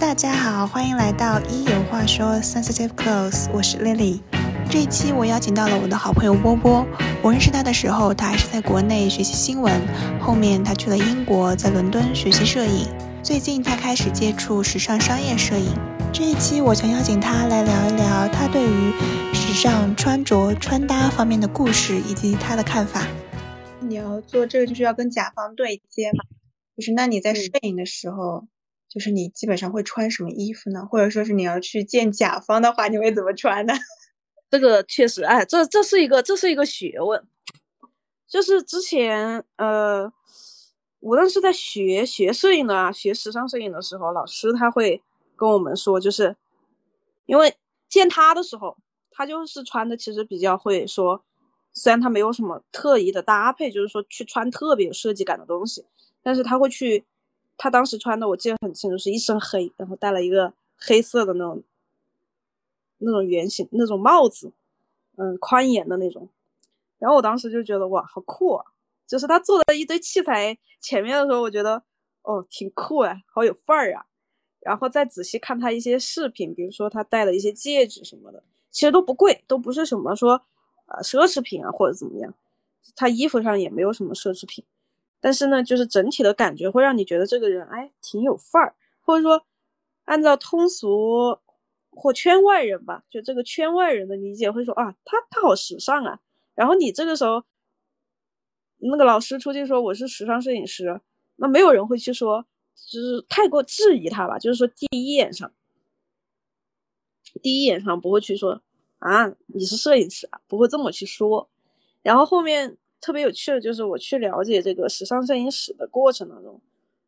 大家好，欢迎来到一有话说 Sensitive Clothes，我是 Lily。这一期我邀请到了我的好朋友波波。我认识他的时候，他还是在国内学习新闻，后面他去了英国，在伦敦学习摄影。最近他开始接触时尚商业摄影。这一期我想邀请他来聊一聊他对于时尚穿着穿搭方面的故事以及他的看法。你要做这个就是要跟甲方对接嘛？就是那你在摄影的时候，就是你基本上会穿什么衣服呢？或者说是你要去见甲方的话，你会怎么穿呢？这个确实，哎，这这是一个这是一个学问。就是之前呃，无论是在学学摄影的啊，学时尚摄影的时候，老师他会跟我们说，就是因为见他的时候，他就是穿的其实比较会说，虽然他没有什么特意的搭配，就是说去穿特别有设计感的东西，但是他会去，他当时穿的我记得很清楚，是一身黑，然后戴了一个黑色的那种。那种圆形那种帽子，嗯，宽檐的那种，然后我当时就觉得哇，好酷啊！就是他坐在一堆器材前面的时候，我觉得哦，挺酷哎，好有范儿啊。然后再仔细看他一些饰品，比如说他戴了一些戒指什么的，其实都不贵，都不是什么说呃奢侈品啊或者怎么样。他衣服上也没有什么奢侈品，但是呢，就是整体的感觉会让你觉得这个人哎挺有范儿，或者说按照通俗。或圈外人吧，就这个圈外人的理解会说啊，他他好时尚啊。然后你这个时候，那个老师出去说我是时尚摄影师，那没有人会去说，就是太过质疑他吧。就是说第一眼上，第一眼上不会去说啊你是摄影师啊，不会这么去说。然后后面特别有趣的就是我去了解这个时尚摄影史的过程当中，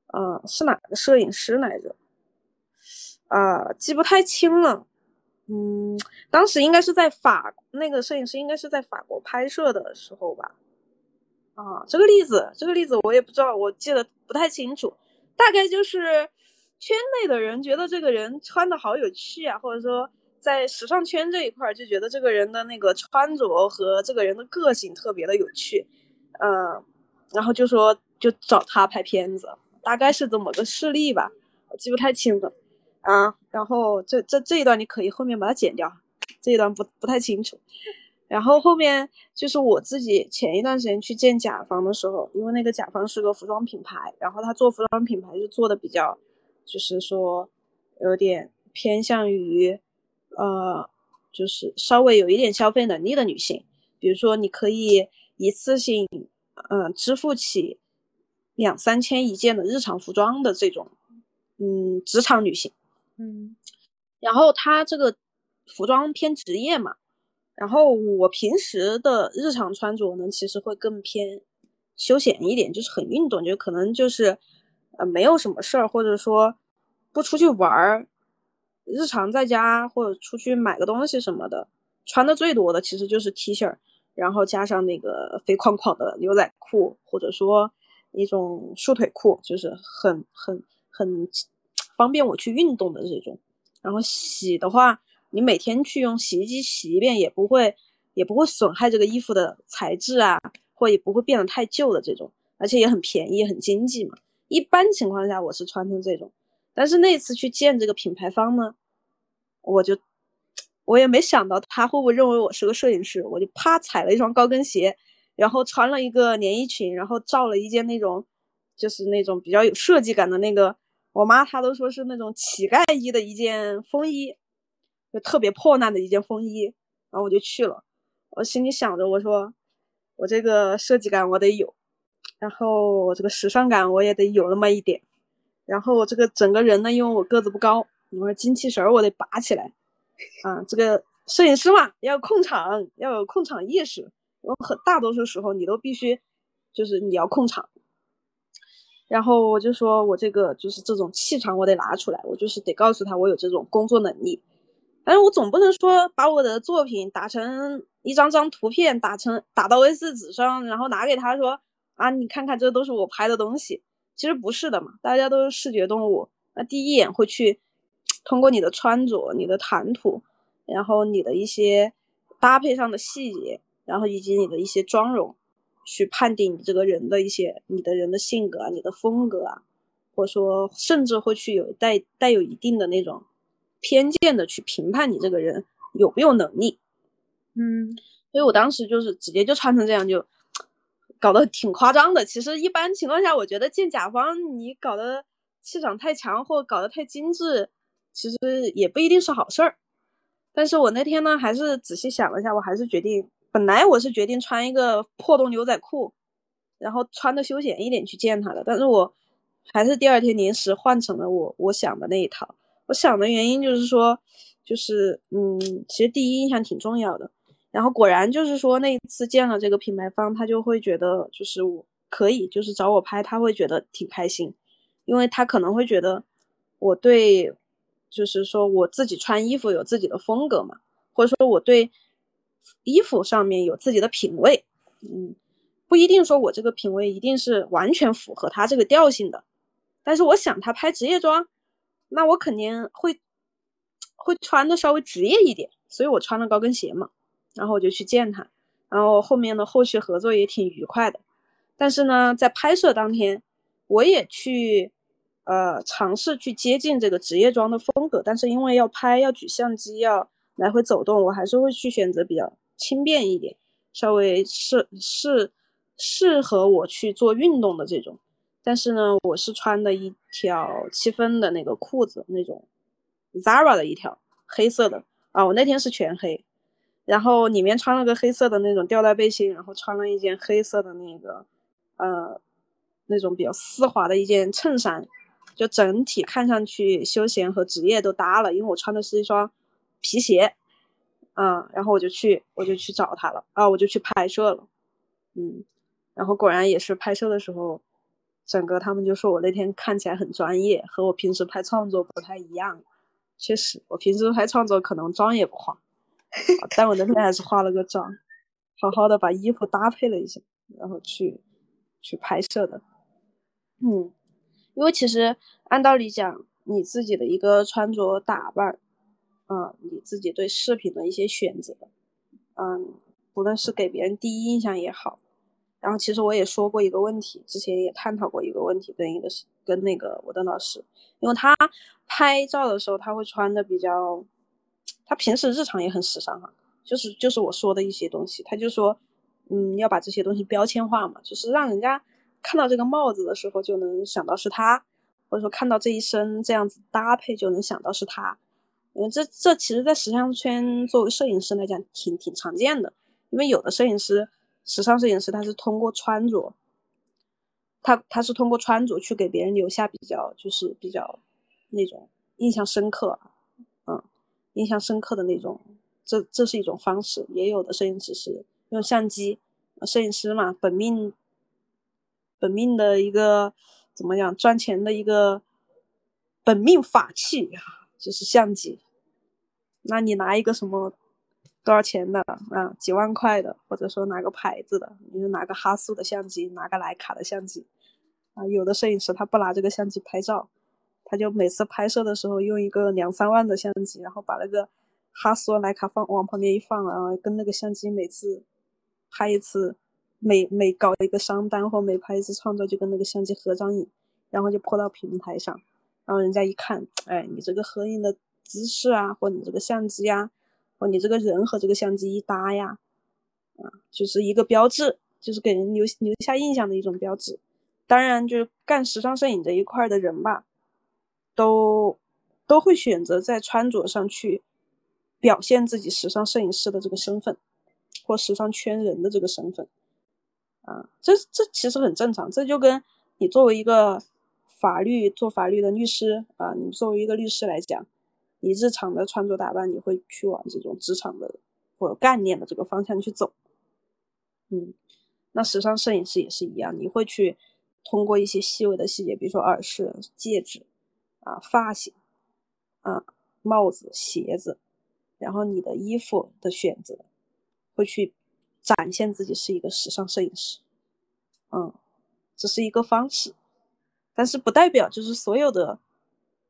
呃，是哪个摄影师来着？啊，记不太清了，嗯，当时应该是在法，那个摄影师应该是在法国拍摄的时候吧。啊，这个例子，这个例子我也不知道，我记得不太清楚，大概就是圈内的人觉得这个人穿的好有趣啊，或者说在时尚圈这一块就觉得这个人的那个穿着和这个人的个性特别的有趣，嗯，然后就说就找他拍片子，大概是这么个事例吧，我记不太清了。啊，然后这这这一段你可以后面把它剪掉，这一段不不太清楚。然后后面就是我自己前一段时间去见甲方的时候，因为那个甲方是个服装品牌，然后他做服装品牌就做的比较，就是说有点偏向于，呃，就是稍微有一点消费能力的女性，比如说你可以一次性，嗯，支付起两三千一件的日常服装的这种，嗯，职场女性。嗯，然后她这个服装偏职业嘛，然后我平时的日常穿着呢，其实会更偏休闲一点，就是很运动，就可能就是呃没有什么事儿，或者说不出去玩儿，日常在家或者出去买个东西什么的，穿的最多的其实就是 T 恤，然后加上那个肥框框的牛仔裤，或者说一种束腿裤，就是很很很。方便我去运动的这种，然后洗的话，你每天去用洗衣机洗一遍也不会，也不会损害这个衣服的材质啊，或也不会变得太旧的这种，而且也很便宜，很经济嘛。一般情况下我是穿成这种，但是那次去见这个品牌方呢，我就我也没想到他会不会认为我是个摄影师，我就啪踩了一双高跟鞋，然后穿了一个连衣裙，然后罩了一件那种就是那种比较有设计感的那个。我妈她都说是那种乞丐衣的一件风衣，就特别破烂的一件风衣，然后我就去了。我心里想着，我说我这个设计感我得有，然后我这个时尚感我也得有那么一点，然后我这个整个人呢，因为我个子不高，我说精气神儿我得拔起来啊。这个摄影师嘛，要控场，要有控场意识。我很大多数时候你都必须就是你要控场。然后我就说，我这个就是这种气场，我得拿出来，我就是得告诉他我有这种工作能力。但是我总不能说把我的作品打成一张张图片，打成打到 A4 纸上，然后拿给他说啊，你看看，这都是我拍的东西。其实不是的嘛，大家都是视觉动物，那第一眼会去通过你的穿着、你的谈吐，然后你的一些搭配上的细节，然后以及你的一些妆容。去判定你这个人的一些，你的人的性格啊，你的风格啊，或者说甚至会去有带带有一定的那种偏见的去评判你这个人有没有能力。嗯，所以我当时就是直接就穿成这样，就搞得挺夸张的。其实一般情况下，我觉得见甲方你搞得气场太强或搞得太精致，其实也不一定是好事儿。但是我那天呢，还是仔细想了一下，我还是决定，本来我是决定穿一个破洞牛仔裤，然后穿的休闲一点去见他的。但是我还是第二天临时换成了我我想的那一套。我想的原因就是说，就是嗯，其实第一印象挺重要的。然后果然就是说，那一次见了这个品牌方，他就会觉得就是我可以，就是找我拍，他会觉得挺开心，因为他可能会觉得我对，就是说我自己穿衣服有自己的风格嘛，或者说我对衣服上面有自己的品味，嗯，不一定说我这个品味一定是完全符合他这个调性的，但是我想他拍职业装，那我肯定会会穿的稍微职业一点，所以我穿了高跟鞋嘛。然后我就去见他，然后后面的后续合作也挺愉快的。但是呢，在拍摄当天，我也去，呃，尝试去接近这个职业装的风格。但是因为要拍，要举相机，要来回走动，我还是会去选择比较轻便一点，稍微适适适合我去做运动的这种。但是呢，我是穿的一条七分的那个裤子，那种 Zara 的一条黑色的啊，我那天是全黑。然后里面穿了个黑色的那种吊带背心，然后穿了一件黑色的那个，呃，那种比较丝滑的一件衬衫，就整体看上去休闲和职业都搭了。因为我穿的是一双皮鞋，嗯，然后我就去我就去找他了啊，我就去拍摄了，嗯，然后果然也是拍摄的时候，整个他们就说我那天看起来很专业，和我平时拍创作不太一样。确实，我平时拍创作可能妆也不化。但我那天还是化了个妆，好好的把衣服搭配了一下，然后去去拍摄的。嗯，因为其实按道理讲，你自己的一个穿着打扮，嗯，你自己对饰品的一些选择，嗯，不论是给别人第一印象也好，然后其实我也说过一个问题，之前也探讨过一个问题，跟一个跟那个我的老师，因为他拍照的时候他会穿的比较。他平时日常也很时尚哈，就是就是我说的一些东西，他就说，嗯，要把这些东西标签化嘛，就是让人家看到这个帽子的时候就能想到是他，或者说看到这一身这样子搭配就能想到是他，因为这这其实，在时尚圈作为摄影师来讲挺挺常见的，因为有的摄影师，时尚摄影师他是通过穿着，他他是通过穿着去给别人留下比较就是比较那种印象深刻。嗯印象深刻的那种，这这是一种方式。也有的摄影师是用相机，摄影师嘛，本命本命的一个怎么讲，赚钱的一个本命法器就是相机。那你拿一个什么多少钱的啊？几万块的，或者说哪个牌子的？你就拿个哈苏的相机，拿个徕卡的相机啊。有的摄影师他不拿这个相机拍照。他就每次拍摄的时候用一个两三万的相机，然后把那个哈苏、徕卡放往旁边一放，然后跟那个相机每次拍一次，每每搞一个商单或每拍一次创作，就跟那个相机合张影，然后就泼到平台上，然后人家一看，哎，你这个合影的姿势啊，或你这个相机啊，或你这个人和这个相机一搭呀，啊，就是一个标志，就是给人留留下印象的一种标志。当然，就是干时尚摄影这一块的人吧。都都会选择在穿着上去表现自己时尚摄影师的这个身份，或时尚圈人的这个身份，啊，这这其实很正常。这就跟你作为一个法律做法律的律师啊，你作为一个律师来讲，你日常的穿着打扮，你会去往这种职场的或概念的这个方向去走。嗯，那时尚摄影师也是一样，你会去通过一些细微的细节，比如说耳饰、戒指。啊，发型，啊，帽子、鞋子，然后你的衣服的选择，会去展现自己是一个时尚摄影师，嗯，这是一个方式，但是不代表就是所有的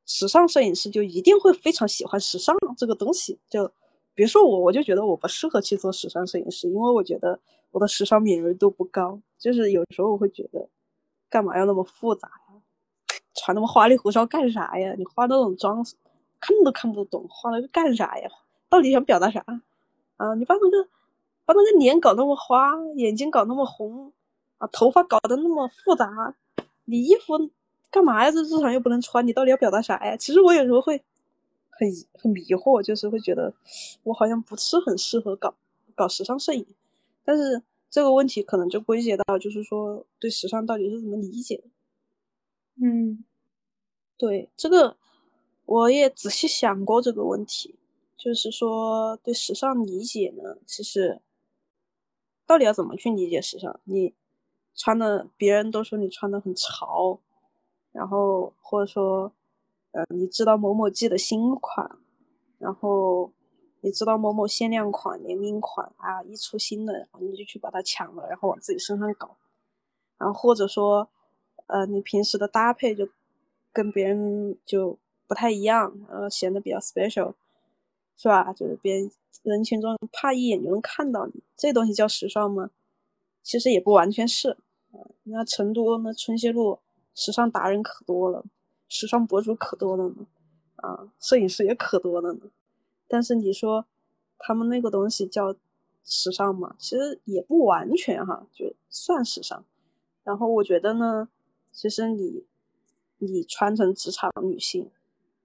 时尚摄影师就一定会非常喜欢时尚这个东西。就比如说我，我就觉得我不适合去做时尚摄影师，因为我觉得我的时尚敏锐度不高，就是有时候我会觉得，干嘛要那么复杂呀？穿那么花里胡哨干啥呀？你化那种妆，看都看不懂，化那个干啥呀？到底想表达啥？啊，你把那个把那个脸搞那么花，眼睛搞那么红，啊，头发搞得那么复杂，你衣服干嘛呀？这日常又不能穿，你到底要表达啥呀？其实我有时候会很很迷惑，就是会觉得我好像不是很适合搞搞时尚摄影，但是这个问题可能就归结到就是说对时尚到底是怎么理解的。嗯，对这个我也仔细想过这个问题，就是说对时尚理解呢，其实到底要怎么去理解时尚？你穿的别人都说你穿的很潮，然后或者说，呃，你知道某某季的新款，然后你知道某某限量款、联名款啊，一出新的，然后你就去把它抢了，然后往自己身上搞，然后或者说。呃，你平时的搭配就跟别人就不太一样，呃，显得比较 special，是吧？就是别人人群中怕一眼就能看到你，这东西叫时尚吗？其实也不完全是。啊，那成都那春熙路时尚达人可多了，时尚博主可多了呢，啊，摄影师也可多了呢。但是你说他们那个东西叫时尚吗？其实也不完全哈，就算时尚。然后我觉得呢。其实你，你穿成职场女性，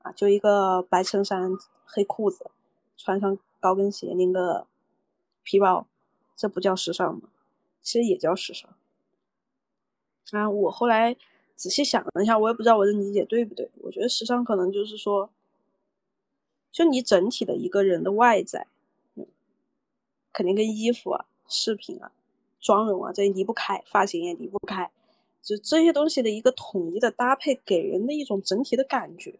啊，就一个白衬衫、黑裤子，穿上高跟鞋，拎个皮包，这不叫时尚吗？其实也叫时尚。啊，我后来仔细想了一下，我也不知道我的理解对不对。我觉得时尚可能就是说，就你整体的一个人的外在，肯定跟衣服啊、饰品啊、妆容啊这离不开，发型也离不开。就这些东西的一个统一的搭配，给人的一种整体的感觉，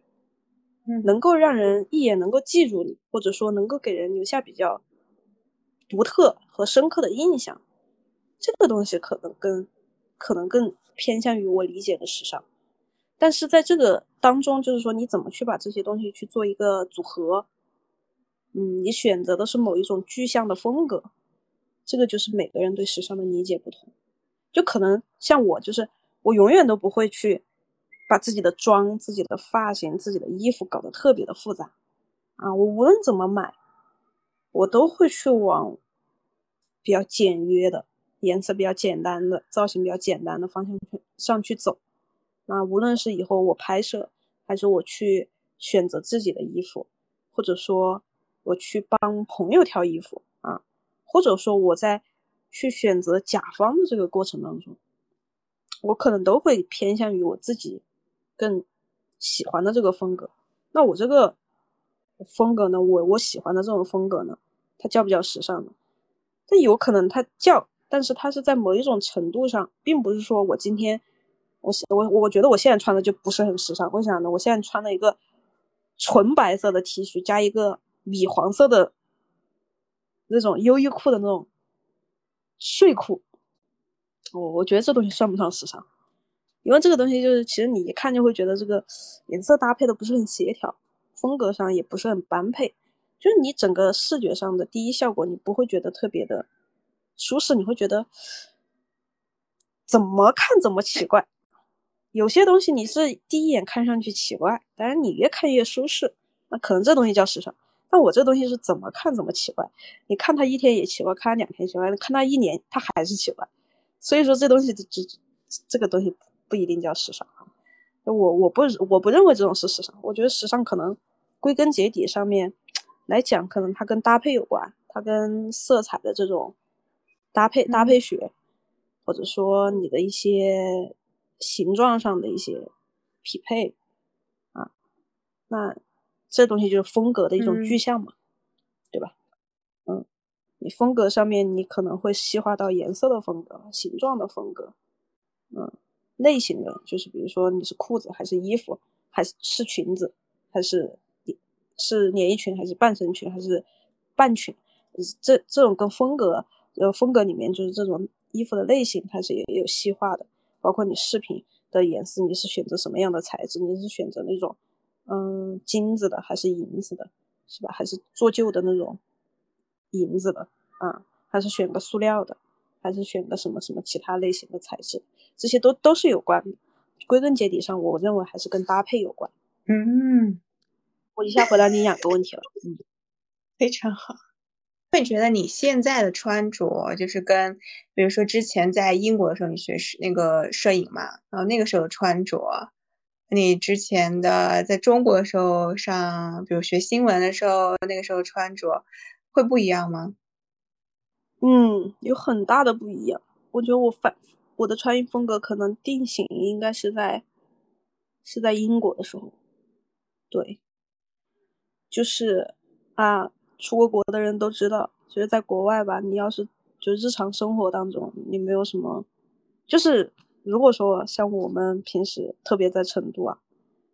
能够让人一眼能够记住你，或者说能够给人留下比较独特和深刻的印象，这个东西可能更可能更偏向于我理解的时尚。但是在这个当中，就是说你怎么去把这些东西去做一个组合，嗯，你选择的是某一种具象的风格，这个就是每个人对时尚的理解不同。就可能像我，就是我永远都不会去把自己的妆、自己的发型、自己的衣服搞得特别的复杂啊！我无论怎么买，我都会去往比较简约的、颜色比较简单的、造型比较简单的方向去上去走。那无论是以后我拍摄，还是我去选择自己的衣服，或者说我去帮朋友挑衣服啊，或者说我在。去选择甲方的这个过程当中，我可能都会偏向于我自己更喜欢的这个风格。那我这个风格呢，我我喜欢的这种风格呢，它叫不叫时尚呢？但有可能它叫，但是它是在某一种程度上，并不是说我今天我我我觉得我现在穿的就不是很时尚。为啥呢？我现在穿了一个纯白色的 T 恤，加一个米黄色的那种优衣库的那种。睡裤，我我觉得这东西算不上时尚，因为这个东西就是其实你一看就会觉得这个颜色搭配的不是很协调，风格上也不是很般配，就是你整个视觉上的第一效果你不会觉得特别的舒适，你会觉得怎么看怎么奇怪。有些东西你是第一眼看上去奇怪，但是你越看越舒适，那可能这东西叫时尚。那我这东西是怎么看怎么奇怪，你看它一天也奇怪，看它两天奇怪，看它一年它还是奇怪，所以说这东西这这这个东西不一定叫时尚啊。我我不我不认为这种是时尚，我觉得时尚可能归根结底上面来讲，可能它跟搭配有关，它跟色彩的这种搭配搭配学，或者说你的一些形状上的一些匹配啊，那。这东西就是风格的一种具象嘛，对吧？嗯，你风格上面你可能会细化到颜色的风格、形状的风格，嗯，类型的就是比如说你是裤子还是衣服，还是是裙子，还是是连衣裙还是半身裙还是半裙，这这种跟风格呃风格里面就是这种衣服的类型它是也有细化的，包括你饰品的颜色你是选择什么样的材质，你是选择那种。嗯，金子的还是银子的，是吧？还是做旧的那种银子的啊？还是选个塑料的？还是选个什么什么其他类型的材质？这些都都是有关的。归根结底上，我认为还是跟搭配有关。嗯，我一下回答你两个问题了。嗯，非常好。会觉得你现在的穿着就是跟，比如说之前在英国的时候你学那个摄影嘛，然后那个时候穿着，你之前的在中国的时候上，比如学新闻的时候那个时候穿着会不一样吗？嗯，有很大的不一样。我觉得我反我的穿衣风格可能定型应该是在是在英国的时候，对，就是啊，出过国的人都知道，就是在国外吧，你要是就日常生活当中你没有什么，就是如果说像我们平时特别在成都啊，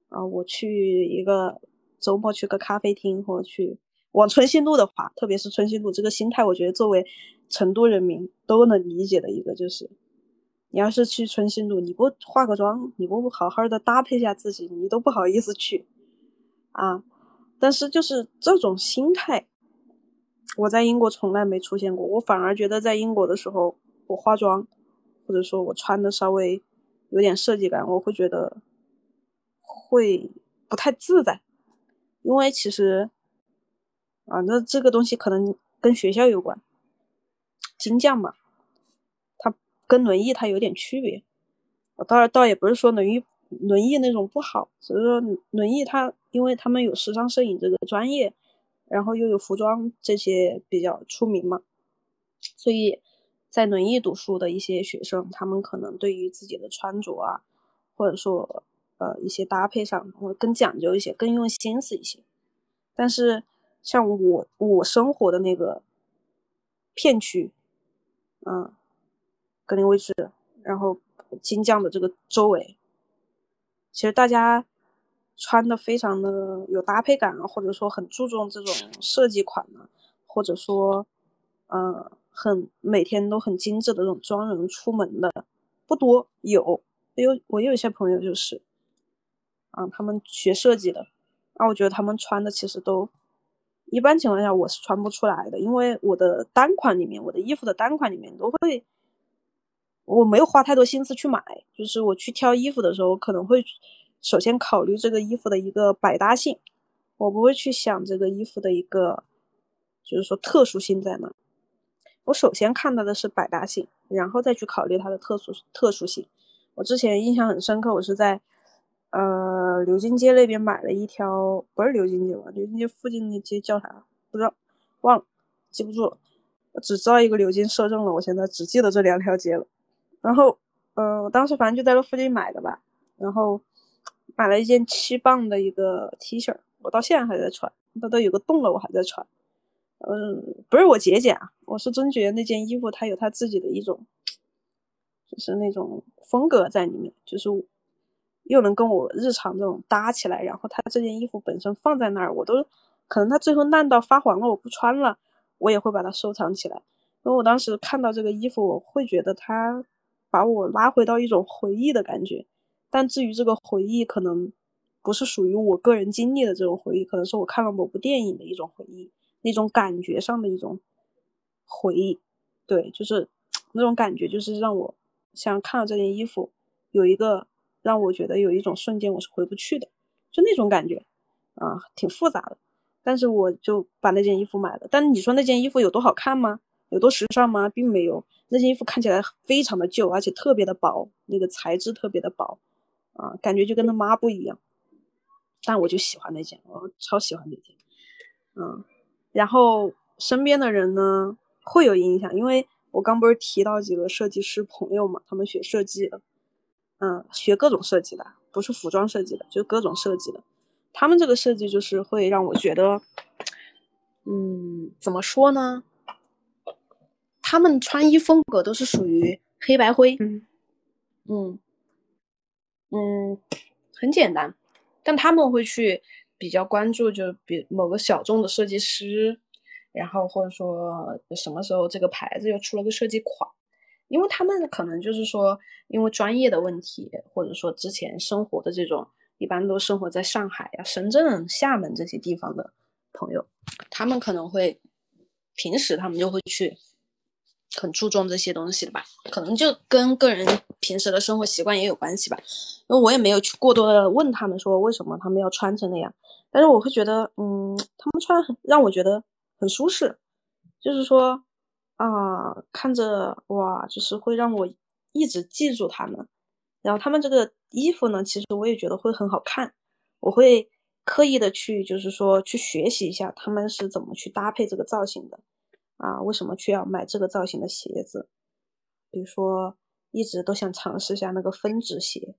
啊，我去一个周末去个咖啡厅或者去。往春熙路的话，特别是春熙路这个心态，我觉得作为成都人民都能理解的一个，就是你要是去春熙路，你不化个妆，你不好好的搭配一下自己，你都不好意思去啊。但是就是这种心态，我在英国从来没出现过，我反而觉得在英国的时候，我化妆或者说我穿的稍微有点设计感，我会觉得会不太自在，因为其实。啊，那这个东西可能跟学校有关，金匠嘛，跟轮艺它有点区别。我倒倒也不是说轮艺轮艺那种不好，只是说轮艺它因为他们有时尚摄影这个专业，然后又有服装这些比较出名嘛，所以在轮艺读书的一些学生，他们可能对于自己的穿着啊，或者说呃一些搭配上会更讲究一些，更用心思一些，但是。像我我生活的那个片区，嗯，格林威治，然后金匠的这个周围，其实大家穿的非常的有搭配感啊，或者说很注重这种设计款呢，或者说，嗯，很每天都很精致的这种妆容出门的不多，有有我有一些朋友就是，啊，他们学设计的，啊，我觉得他们穿的其实都。一般情况下我是穿不出来的，因为我的单款里面，我的衣服的单款里面都会，我没有花太多心思去买，就是我去挑衣服的时候，可能会首先考虑这个衣服的一个百搭性，我不会去想这个衣服的一个，就是说特殊性在哪，我首先看到的是百搭性，然后再去考虑它的特殊特殊性。我之前印象很深刻，我是在。呃，流金街那边买了一条，不是流金街吧？流金街附近那街叫啥？不知道，忘了，记不住了。我只知道一个流金摄政了，我现在只记得这两条街了。然后，呃，我当时反正就在那附近买的吧。然后买了一件七磅的一个 T 恤，我到现在还在穿，它都有个洞了，我还在穿。嗯，不是我节俭啊，我是真觉得那件衣服它有它自己的一种，就是那种风格在里面，就是。又能跟我日常这种搭起来，然后它这件衣服本身放在那儿，我都可能它最后烂到发黄了，我不穿了，我也会把它收藏起来。因为我当时看到这个衣服，我会觉得它把我拉回到一种回忆的感觉。但至于这个回忆，可能不是属于我个人经历的这种回忆，可能是我看了某部电影的一种回忆，那种感觉上的一种回忆。对，就是 那种感觉，就是让我像看到这件衣服有一个。让我觉得有一种瞬间我是回不去的，就那种感觉，啊，挺复杂的。但是我就把那件衣服买了。但你说那件衣服有多好看吗？有多时尚吗？并没有。那件衣服看起来非常的旧，而且特别的薄，那个材质特别的薄，啊，感觉就跟那抹布一样。但我就喜欢那件，我超喜欢那件，嗯。然后身边的人呢会有影响，因为我刚不是提到几个设计师朋友嘛，他们学设计的。嗯，学各种设计的，不是服装设计的，就各种设计的。他们这个设计就是会让我觉得，嗯，怎么说呢？他们穿衣风格都是属于黑白灰，嗯嗯嗯，很简单。但他们会去比较关注，就比某个小众的设计师，然后或者说什么时候这个牌子又出了个设计款。因为他们可能就是说，因为专业的问题，或者说之前生活的这种，一般都生活在上海呀、深圳、厦门这些地方的朋友，他们可能会平时他们就会去很注重这些东西的吧，可能就跟个人平时的生活习惯也有关系吧，因为我也没有去过多的问他们说为什么他们要穿成那样，但是我会觉得，嗯，他们穿很让我觉得很舒适，就是说啊，看着哇，就是会让我一直记住他们。然后他们这个衣服呢，其实我也觉得会很好看，我会刻意的去，就是说去学习一下他们是怎么去搭配这个造型的，啊，为什么却要买这个造型的鞋子？比如说，一直都想尝试一下那个分趾鞋，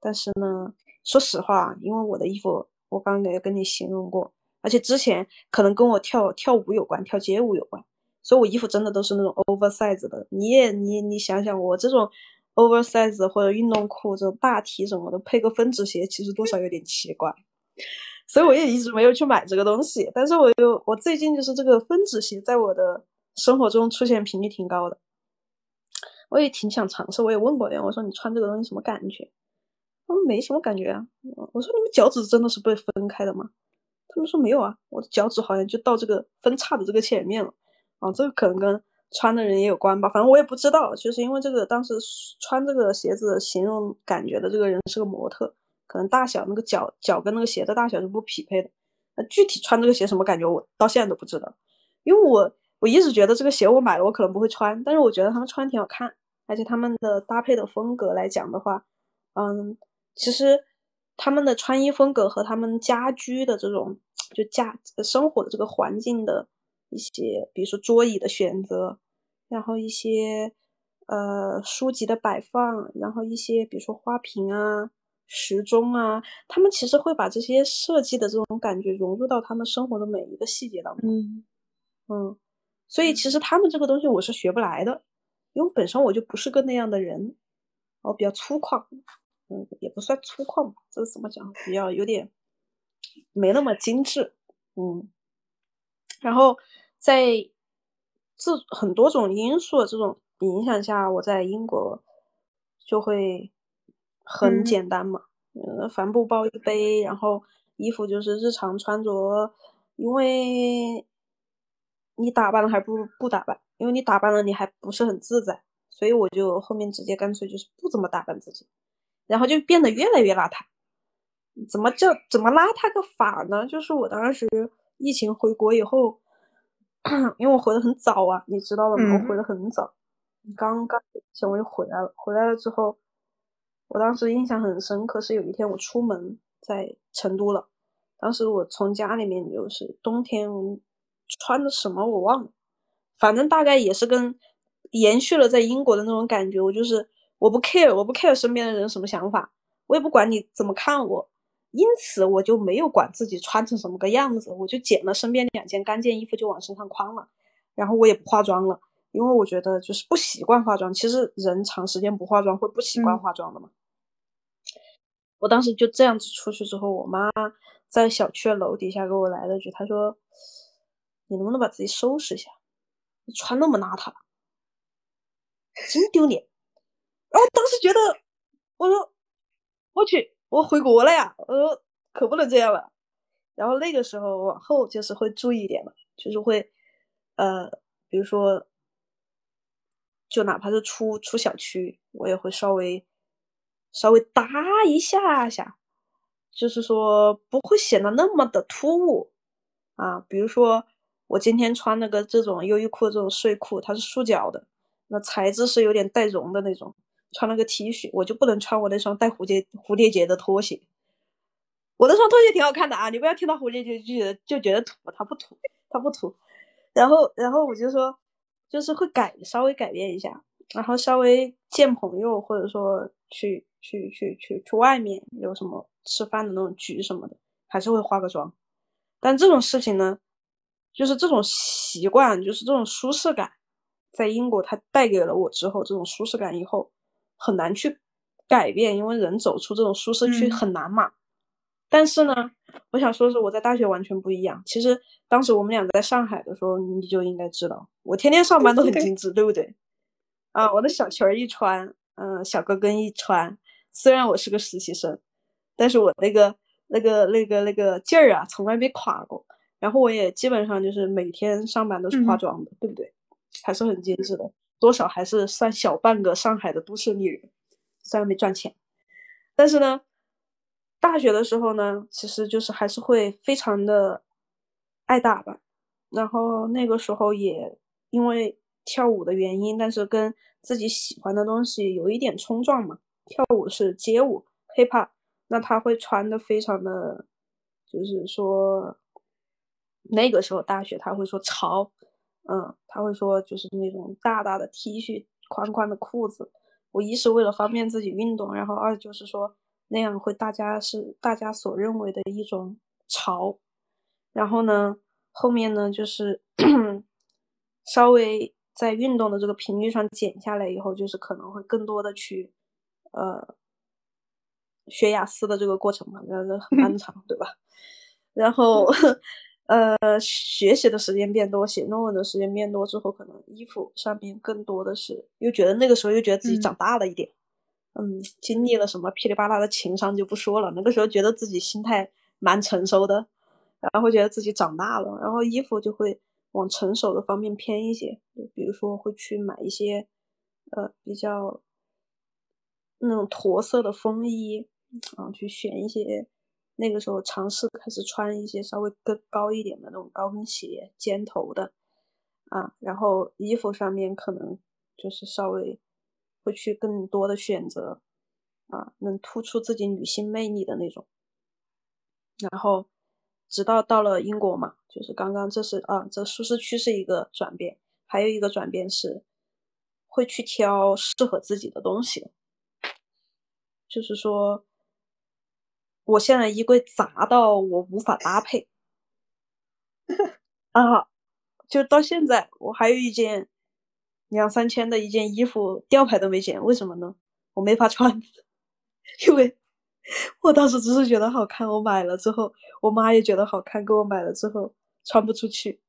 但是呢，说实话，因为我的衣服我刚刚也跟你形容过，而且之前可能跟我跳跳舞有关，跳街舞有关，所以我衣服真的都是那种 oversize 的。你也你你想想我这种。oversize 或者运动裤这种大体什么的，配个分趾鞋，其实多少有点奇怪，所以我也一直没有去买这个东西。但是我又我最近就是这个分趾鞋在我的生活中出现频率挺高的，我也挺想尝试。我也问过人，我说你穿这个东西什么感觉？他们没什么感觉啊。我说你们脚趾真的是被分开的吗？他们说没有啊，我的脚趾好像就到这个分叉的这个前面了。啊，这个可能跟。穿的人也有关吧，反正我也不知道，就是因为这个当时穿这个鞋子形容感觉的这个人是个模特，可能大小那个脚脚跟那个鞋的大小是不匹配的。那具体穿这个鞋什么感觉，我到现在都不知道，因为我我一直觉得这个鞋我买了我可能不会穿，但是我觉得他们穿挺好看，而且他们的搭配的风格来讲的话，嗯，其实他们的穿衣风格和他们家居的这种就家生活的这个环境的。一些，比如说桌椅的选择，然后一些呃书籍的摆放，然后一些比如说花瓶啊、时钟啊，他们其实会把这些设计的这种感觉融入到他们生活的每一个细节当中。嗯嗯，所以其实他们这个东西我是学不来的，因为本身我就不是个那样的人，我比较粗犷，嗯，也不算粗犷吧，这是怎么讲？比较有点没那么精致，嗯，然后。在这很多种因素的这种影响下，我在英国就会很简单嘛，呃，帆布包一背，然后衣服就是日常穿着，因为你打扮了还不如不打扮，因为你打扮了你还不是很自在，所以我就后面直接干脆就是不怎么打扮自己，然后就变得越来越邋遢。怎么叫怎么邋遢个法呢？就是我当时疫情回国以后。因为我回的很早啊，你知道的吗？我回的很早，刚刚前我就回来了。回来了之后，我当时印象很深刻，是有一天我出门在成都了。当时我从家里面就是冬天穿的什么我忘了，反正大概也是跟延续了在英国的那种感觉。我就是我不 care，我不 care 身边的人什么想法，我也不管你怎么看我。因此，我就没有管自己穿成什么个样子，我就捡了身边两件干件衣服就往身上框了，然后我也不化妆了，因为我觉得就是不习惯化妆。其实人长时间不化妆会不习惯化妆的嘛。我当时就这样子出去之后，我妈在小区的楼底下给我来了句，她说：“你能不能把自己收拾一下？你穿那么邋遢，真丢脸。”然后当时觉得，我说：“我去。”我回国了呀，我说可不能这样了。然后那个时候往后就是会注意一点了，就是会，呃，比如说，就哪怕是出出小区，我也会稍微稍微搭一下下，就是说不会显得那么的突兀啊。比如说我今天穿那个这种优衣库这种睡裤，它是束脚的，那材质是有点带绒的那种。穿了个 T 恤，我就不能穿我那双带蝴蝶蝴蝶结的拖鞋。我那双拖鞋挺好看的啊，你不要听到蝴蝶结就觉得就觉得土，它不土，它不土。然后，然后我就说，就是会改，稍微改变一下，然后稍微见朋友或者说去去去去去外面有什么吃饭的那种局什么的，还是会化个妆。但这种事情呢，就是这种习惯，就是这种舒适感，在英国它带给了我之后，这种舒适感以后。很难去改变，因为人走出这种舒适区很难嘛。但是呢，我想说的是，我在大学完全不一样。其实当时我们俩在上海的时候，你就应该知道，我天天上班都很精致，对不对？啊，我的小裙儿一穿，嗯，小高跟一穿，虽然我是个实习生，但是我那个那个那个那个劲儿啊，从来没垮过。然后我也基本上就是每天上班都是化妆的，对不对？还是很精致的。多少还是算小半个上海的都市丽人，虽然没赚钱，但是呢，大学的时候呢，其实就是还是会非常的爱打扮，然后那个时候也因为跳舞的原因，但是跟自己喜欢的东西有一点冲撞嘛。跳舞是街舞，hiphop，那他会穿的非常的，就是说那个时候大学他会说潮，嗯，他会说就是那种大大的 T 恤，宽宽的裤子。我一是为了方便自己运动，然后二就是说那样会大家是大家所认为的一种潮，然后呢后面呢就是 稍微在运动的这个频率上减下来以后，就是可能会更多的去呃学雅思的这个过程嘛，那那很漫长，对吧？然后。呃，学习的时间变多，写论文的时间变多之后，可能衣服上面更多的是又觉得那个时候又觉得自己长大了一点，嗯，嗯经历了什么噼里啪啦的情商就不说了，那个时候觉得自己心态蛮成熟的，然后觉得自己长大了，然后衣服就会往成熟的方面偏一些，就比如说会去买一些呃比较那种驼色的风衣，然后去选一些。那个时候尝试开始穿一些稍微更高一点的那种高跟鞋，尖头的啊，然后衣服上面可能就是稍微会去更多的选择啊，能突出自己女性魅力的那种。然后直到到了英国嘛，就是刚刚这是啊，这舒适区是一个转变，还有一个转变是会去挑适合自己的东西，就是说。我现在衣柜杂到我无法搭配 啊！就到现在，我还有一件两三千的一件衣服，吊牌都没剪，为什么呢？我没法穿，因为我当时只是觉得好看，我买了之后，我妈也觉得好看，给我买了之后穿不出去，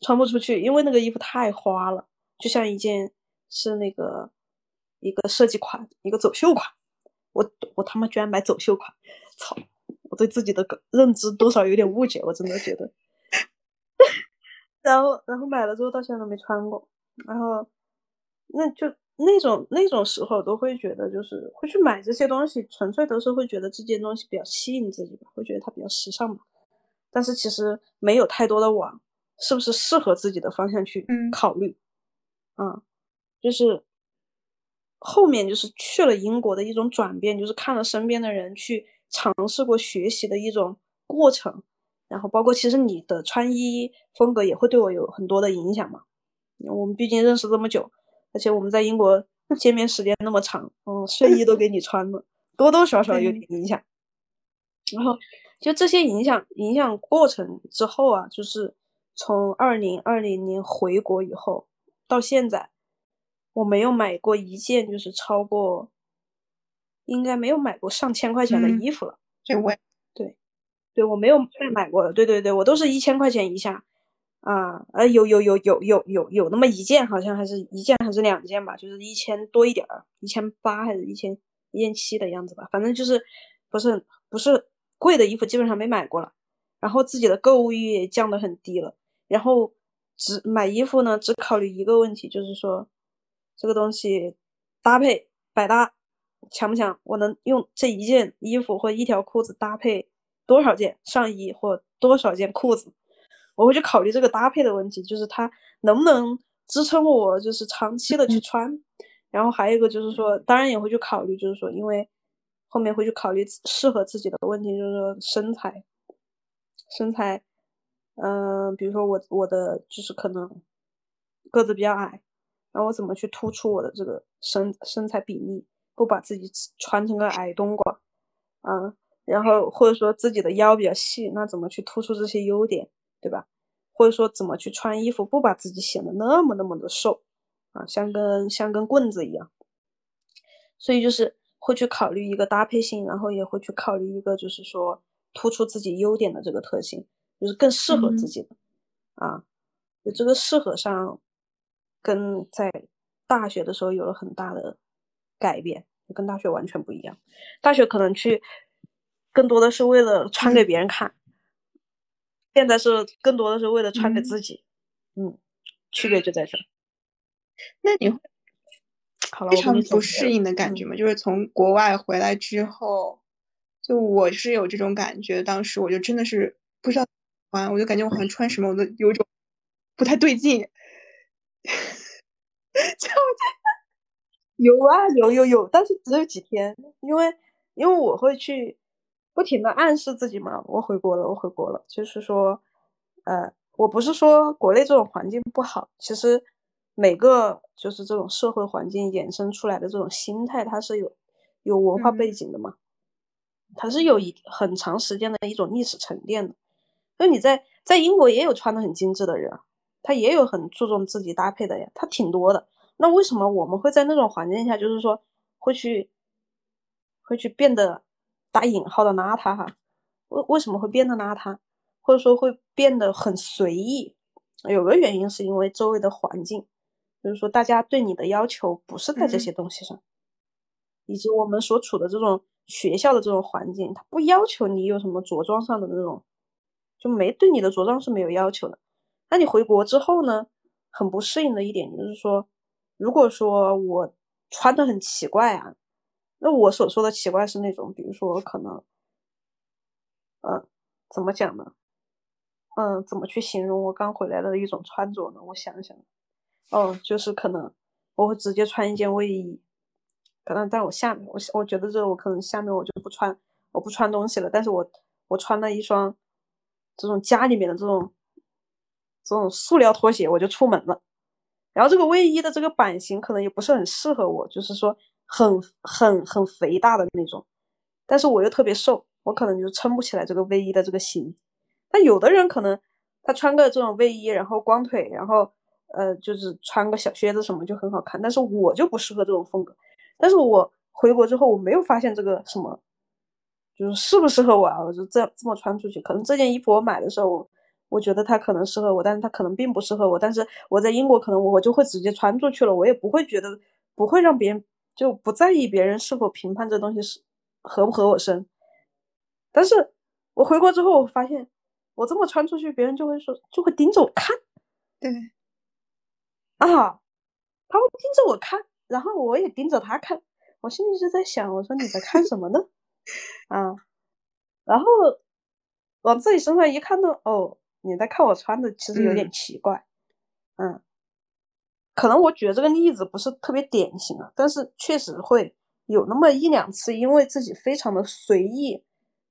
穿不出去，因为那个衣服太花了，就像一件是那个一个设计款，一个走秀款。我我他妈居然买走秀款，操！我对自己的认知多少有点误解，我真的觉得。然后然后买了之后到现在都没穿过，然后那就那种那种时候都会觉得就是会去买这些东西，纯粹都是会觉得这件东西比较吸引自己吧，会觉得它比较时尚嘛。但是其实没有太多的往是不是适合自己的方向去考虑，嗯，就是。后面就是去了英国的一种转变，就是看了身边的人去尝试过学习的一种过程，然后包括其实你的穿衣风格也会对我有很多的影响嘛。我们毕竟认识这么久，而且我们在英国见面时间那么长，嗯，睡衣都给你穿了，多多少少有点影响。然后就这些影响影响过程之后啊，就是从二零二零年回国以后到现在。我没有买过一件，就是超过，应该没有买过上千块钱的衣服了。这我，对，对我没有再买过了。对对对，我都是一千块钱以下啊。呃，有有有有有有有那么一件，好像还是一件还是两件吧，就是一千多一点儿，一千八还是一千一千七的样子吧。反正就是不是不是贵的衣服，基本上没买过了。然后自己的购物欲也降得很低了。然后只买衣服呢，只考虑一个问题，就是说。这个东西搭配百搭强不强？我能用这一件衣服或一条裤子搭配多少件上衣或多少件裤子？我会去考虑这个搭配的问题，就是它能不能支撑我，就是长期的去穿。然后还有一个就是说，当然也会去考虑，就是说，因为后面会去考虑适合自己的问题，就是说身材，身材，嗯，比如说我我的就是可能个子比较矮。然后我怎么去突出我的这个身身材比例，不把自己穿成个矮冬瓜，啊，然后或者说自己的腰比较细，那怎么去突出这些优点，对吧？或者说怎么去穿衣服，不把自己显得那么那么的瘦，啊，像根像根棍子一样。所以就是会去考虑一个搭配性，然后也会去考虑一个就是说突出自己优点的这个特性，就是更适合自己的，啊，就这个适合上。跟在大学的时候有了很大的改变，跟大学完全不一样。大学可能去更多的是为了穿给别人看，现在是更多的是为了穿给自己。嗯，区别就在这。那你会 好了，非常不适应的感觉嘛，就是从国外回来之后，就我是有这种感觉。当时我就真的是不知道穿，我就感觉我好像穿什么我都有一种不太对劲。就有啊，有有有，但是只有几天，因为因为我会去不停的暗示自己嘛，我回国了，我回国了，就是说，呃，我不是说国内这种环境不好，其实每个就是这种社会环境衍生出来的这种心态，它是有有文化背景的嘛，它是有一很长时间的一种历史沉淀的。那你在在英国也有穿的很精致的人，他也有很注重自己搭配的呀，他挺多的。那为什么我们会在那种环境下，就是说会去会去变得打引号的邋遢哈？为为什么会变得邋遢，或者说会变得很随意？有个原因是因为周围的环境，就是说大家对你的要求不是在这些东西上，以及我们所处的这种学校的这种环境，它不要求你有什么着装上的那种，就没对你的着装是没有要求的。那你回国之后呢，很不适应的一点就是说。如果说我穿的很奇怪啊，那我所说的奇怪是那种，比如说可能，嗯，怎么讲呢？嗯，怎么去形容我刚回来的一种穿着呢？我想想，哦，就是可能我会直接穿一件卫衣，可能在我下面，我我觉得这我可能下面我就不穿，我不穿东西了，但是我我穿了一双这种家里面的这种这种塑料拖鞋，我就出门了。然后这个卫衣的这个版型可能也不是很适合我，就是说很很很肥大的那种，但是我又特别瘦，我可能就撑不起来这个卫衣的这个型。但有的人可能他穿个这种卫衣，然后光腿，然后呃就是穿个小靴子什么就很好看，但是我就不适合这种风格。但是我回国之后，我没有发现这个什么，就是适不适合我啊？我就这样这么穿出去，可能这件衣服我买的时候。我觉得它可能适合我，但是它可能并不适合我。但是我在英国，可能我就会直接穿出去了，我也不会觉得，不会让别人就不在意别人是否评判这东西是合不合我身。但是我回国之后，我发现我这么穿出去，别人就会说，就会盯着我看。对，啊，他会盯着我看，然后我也盯着他看。我心里就在想，我说你在看什么呢？啊，然后往自己身上一看呢，哦。你在看我穿的，其实有点奇怪，嗯，可能我举的这个例子不是特别典型啊，但是确实会有那么一两次，因为自己非常的随意，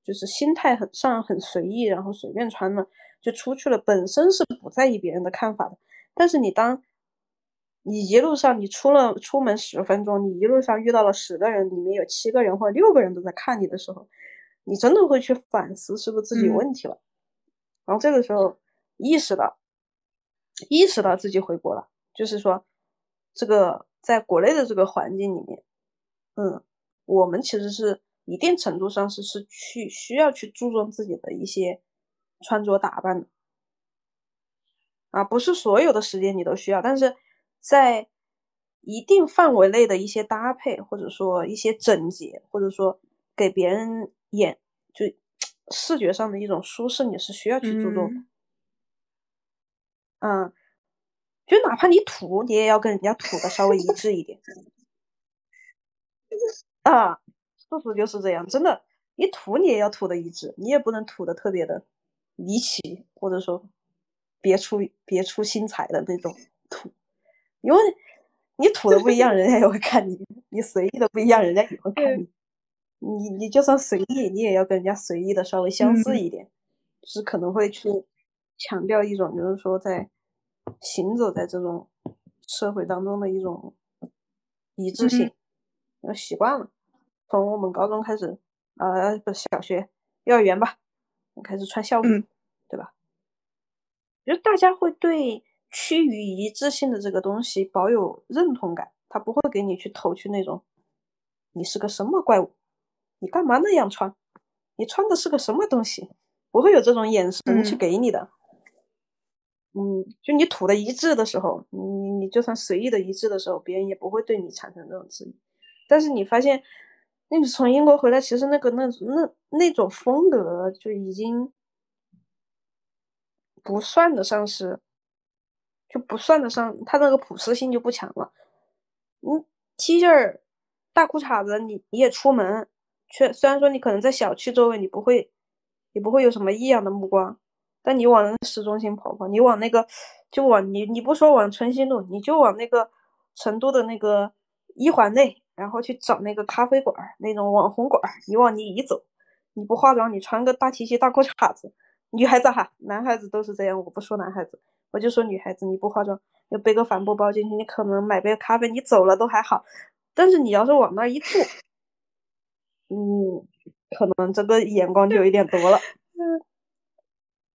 就是心态很上很随意，然后随便穿了就出去了，本身是不在意别人的看法的。但是你当你一路上你出了出门十分钟，你一路上遇到了十个人，里面有七个人或者六个人都在看你的时候，你真的会去反思是不是自己有问题了。然后这个时候意识到，意识到自己回国了，就是说，这个在国内的这个环境里面，嗯，我们其实是一定程度上是是去需要去注重自己的一些穿着打扮的，啊，不是所有的时间你都需要，但是在一定范围内的一些搭配，或者说一些整洁，或者说给别人眼就。视觉上的一种舒适，你是需要去注重的。嗯，就哪怕你土，你也要跟人家土的稍微一致一点。啊，事实就是这样，真的，你土你也要土的一致，你也不能土的特别的离奇，或者说别出别出心裁的那种土，因为你土的不一样，人家也会看你；你随意的不一样，人家也会看你。你你就算随意，你也要跟人家随意的稍微相似一点，就是可能会去强调一种，就是说在行走在这种社会当中的一种一致性，要习惯了。从我们高中开始，呃，不是小学、幼儿园吧，开始穿校服，对吧？就大家会对趋于一致性的这个东西保有认同感，他不会给你去投去那种你是个什么怪物。你干嘛那样穿？你穿的是个什么东西？不会有这种眼神去给你的。嗯，嗯就你土的一致的时候，你你你就算随意的一致的时候，别人也不会对你产生这种质疑。但是你发现，那你从英国回来，其实那个那那那种风格就已经不算得上是，就不算得上，他那个普适性就不强了。嗯，T 恤、大裤衩子，你你也出门，却虽然说你可能在小区周围，你不会，也不会有什么异样的目光，但你往市中心跑跑，你往那个，就往你你不说往春熙路，你就往那个成都的那个一环内，然后去找那个咖啡馆那种网红馆，你往你一走，你不化妆，你穿个大 T 恤、大裤衩子，女孩子哈，男孩子都是这样，我不说男孩子，我就说女孩子，你不化妆。就背个帆布包进去，你可能买杯咖啡，你走了都还好。但是你要是往那一坐，嗯，可能这个眼光就有一点多了。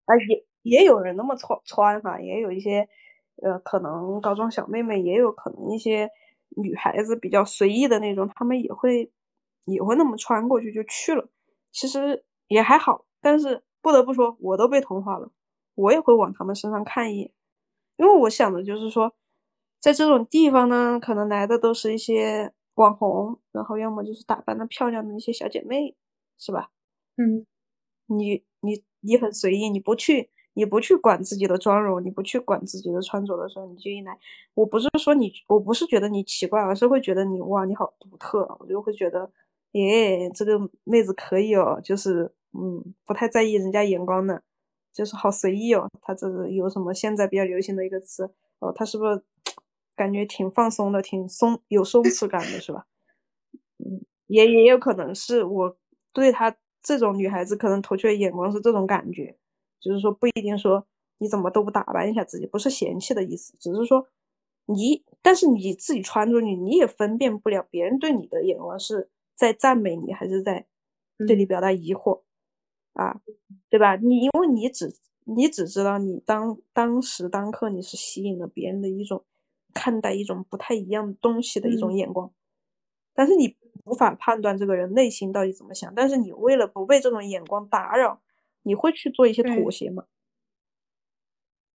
啊，也也有人那么穿穿哈，也有一些，呃，可能高中小妹妹，也有可能一些女孩子比较随意的那种，她们也会也会那么穿过去就去了。其实也还好，但是不得不说，我都被同化了，我也会往他们身上看一眼。因为我想的就是说，在这种地方呢，可能来的都是一些网红，然后要么就是打扮的漂亮的一些小姐妹，是吧？嗯，你你你很随意，你不去你不去管自己的妆容，你不去管自己的穿着的时候，你就一来，我不是说你，我不是觉得你奇怪，而是会觉得你哇，你好独特，我就会觉得，耶，这个妹子可以哦，就是嗯，不太在意人家眼光的。就是好随意哦，他这个有什么现在比较流行的一个词哦，他是不是感觉挺放松的，挺松有松弛感的，是吧？嗯，也也有可能是我对他这种女孩子可能投去的眼光是这种感觉，就是说不一定说你怎么都不打扮一下自己，不是嫌弃的意思，只是说你，但是你自己穿着你你也分辨不了别人对你的眼光是在赞美你还是在对你表达疑惑。啊，对吧？你因为你只你只知道你当当时当刻你是吸引了别人的一种看待一种不太一样东西的一种眼光，但是你无法判断这个人内心到底怎么想。但是你为了不被这种眼光打扰，你会去做一些妥协吗？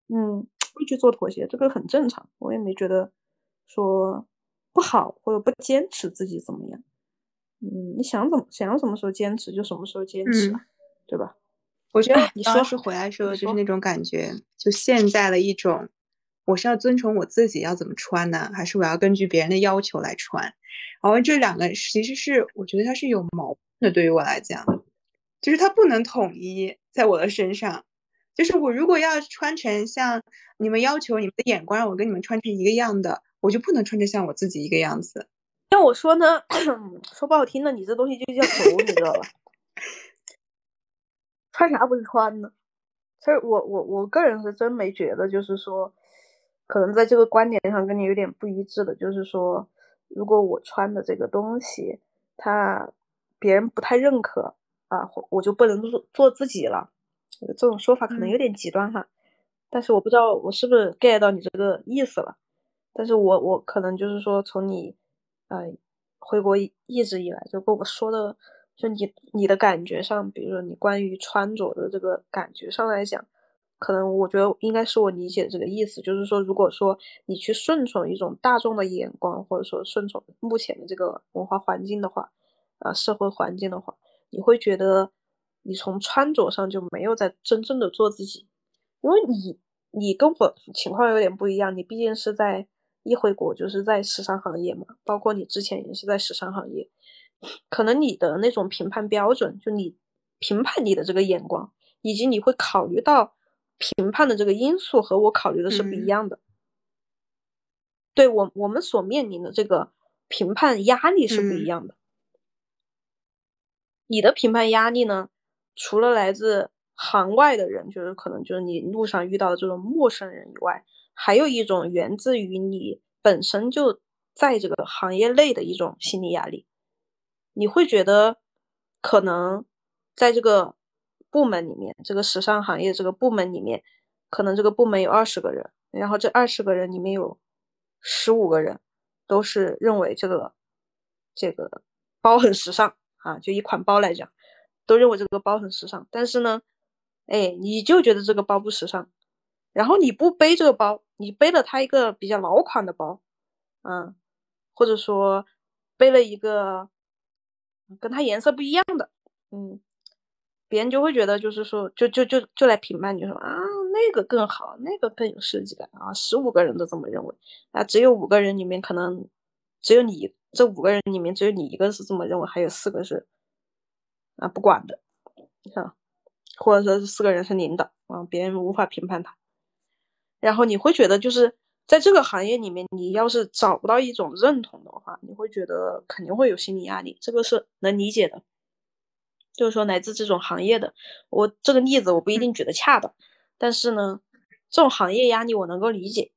嗯，会去做妥协，这个很正常，我也没觉得说不好或者不坚持自己怎么样。嗯，你想怎么想什么时候坚持就什么时候坚持。对吧？我觉得你当时回来时候就是那种感觉，就现在的一种，我是要遵从我自己要怎么穿呢，还是我要根据别人的要求来穿？然后这两个其实是我觉得它是有矛盾的，对于我来讲，就是它不能统一在我的身上。就是我如果要穿成像你们要求你们的眼光让我跟你们穿成一个样的，我就不能穿成像我自己一个样子。要我说呢，说不好听的，你这东西就叫狗，你知道吧？穿啥不是穿呢？其实我我我个人是真没觉得，就是说，可能在这个观点上跟你有点不一致的，就是说，如果我穿的这个东西，他别人不太认可啊，我就不能做做自己了。这种说法可能有点极端哈，但是我不知道我是不是 get 到你这个意思了。但是我我可能就是说，从你呃回国一直以来就跟我说的。就你你的感觉上，比如说你关于穿着的这个感觉上来讲，可能我觉得应该是我理解这个意思，就是说，如果说你去顺从一种大众的眼光，或者说顺从目前的这个文化环境的话，啊，社会环境的话，你会觉得你从穿着上就没有在真正的做自己，因为你你跟我情况有点不一样，你毕竟是在一回国就是在时尚行业嘛，包括你之前也是在时尚行业。可能你的那种评判标准，就你评判你的这个眼光，以及你会考虑到评判的这个因素和我考虑的是不一样的。对我我们所面临的这个评判压力是不一样的。你的评判压力呢，除了来自行外的人，就是可能就是你路上遇到的这种陌生人以外，还有一种源自于你本身就在这个行业内的一种心理压力。你会觉得，可能在这个部门里面，这个时尚行业这个部门里面，可能这个部门有二十个人，然后这二十个人里面有十五个人都是认为这个这个包很时尚啊，就一款包来讲，都认为这个包很时尚。但是呢，哎，你就觉得这个包不时尚，然后你不背这个包，你背了它一个比较老款的包，嗯，或者说背了一个。跟它颜色不一样的，嗯，别人就会觉得就是说，就就就就来评判，就说啊，那个更好，那个更有设计感啊。十五个人都这么认为，啊，只有五个人里面可能只有你这五个人里面只有你一个是这么认为，还有四个是啊不管的，你看，或者说是四个人是领导啊，别人无法评判他。然后你会觉得就是在这个行业里面，你要是找不到一种认同的话，你会觉得肯定会有心理压力，这个是能理解的。就是说，来自这种行业的，我这个例子我不一定举得恰当，但是呢，这种行业压力我能够理解，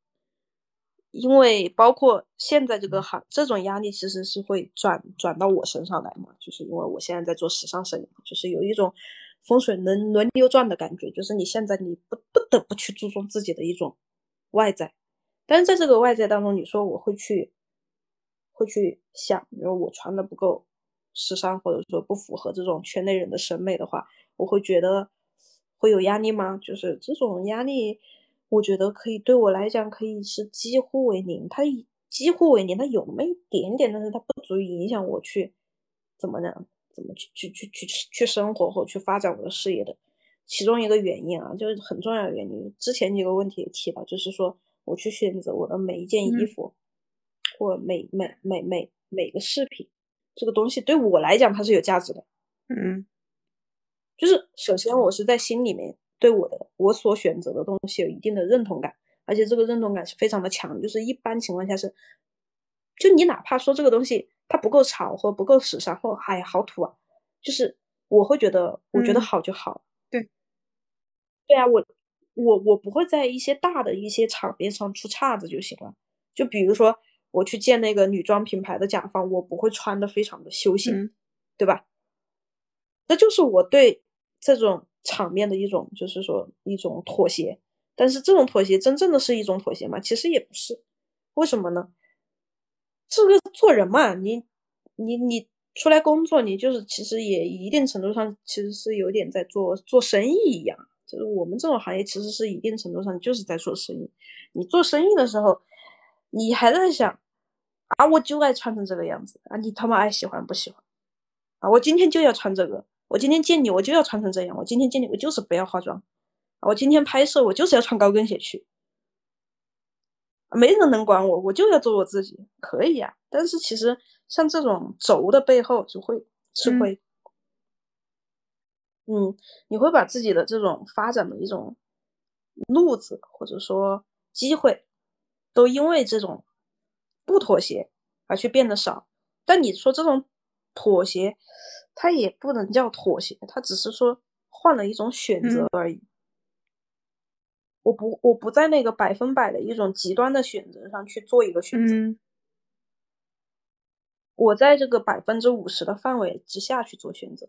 因为包括现在这个行这种压力其实是会转转到我身上来嘛，就是因为我现在在做时尚生意，就是有一种风水轮轮流转的感觉，就是你现在你不不得不去注重自己的一种外在，但是在这个外在当中，你说我会去会去想，比如我穿的不够。时尚或者说不符合这种圈内人的审美的话，我会觉得会有压力吗？就是这种压力，我觉得可以对我来讲可以是几乎为零，它几乎为零，它有那么一点点，但是它不足以影响我去怎么呢？怎么去去去去去生活或去发展我的事业的。其中一个原因啊，就是很重要的原因。之前几个问题也提到，就是说我去选择我的每一件衣服或每每每每每个饰品。这个东西对我来讲它是有价值的，嗯，就是首先我是在心里面对我的我所选择的东西有一定的认同感，而且这个认同感是非常的强，就是一般情况下是，就你哪怕说这个东西它不够潮或不够时尚或哎好土啊，就是我会觉得我觉得好就好，对，对啊，我我我不会在一些大的一些场面上出岔子就行了，就比如说。我去见那个女装品牌的甲方，我不会穿的非常的休闲，对吧？那就是我对这种场面的一种，就是说一种妥协。但是这种妥协真正的是一种妥协吗？其实也不是。为什么呢？这个做人嘛，你你你出来工作，你就是其实也一定程度上其实是有点在做做生意一样。就是我们这种行业其实是一定程度上就是在做生意。你做生意的时候。你还在想啊？我就爱穿成这个样子啊！你他妈爱喜欢不喜欢啊？我今天就要穿这个，我今天见你我就要穿成这样，我今天见你我就是不要化妆啊！我今天拍摄我就是要穿高跟鞋去，没人能管我，我就要做我自己，可以啊。但是其实像这种轴的背后就会吃亏，嗯，你会把自己的这种发展的一种路子或者说机会。都因为这种不妥协而去变得少，但你说这种妥协，它也不能叫妥协，它只是说换了一种选择而已。我不，我不在那个百分百的一种极端的选择上去做一个选择，我在这个百分之五十的范围之下去做选择，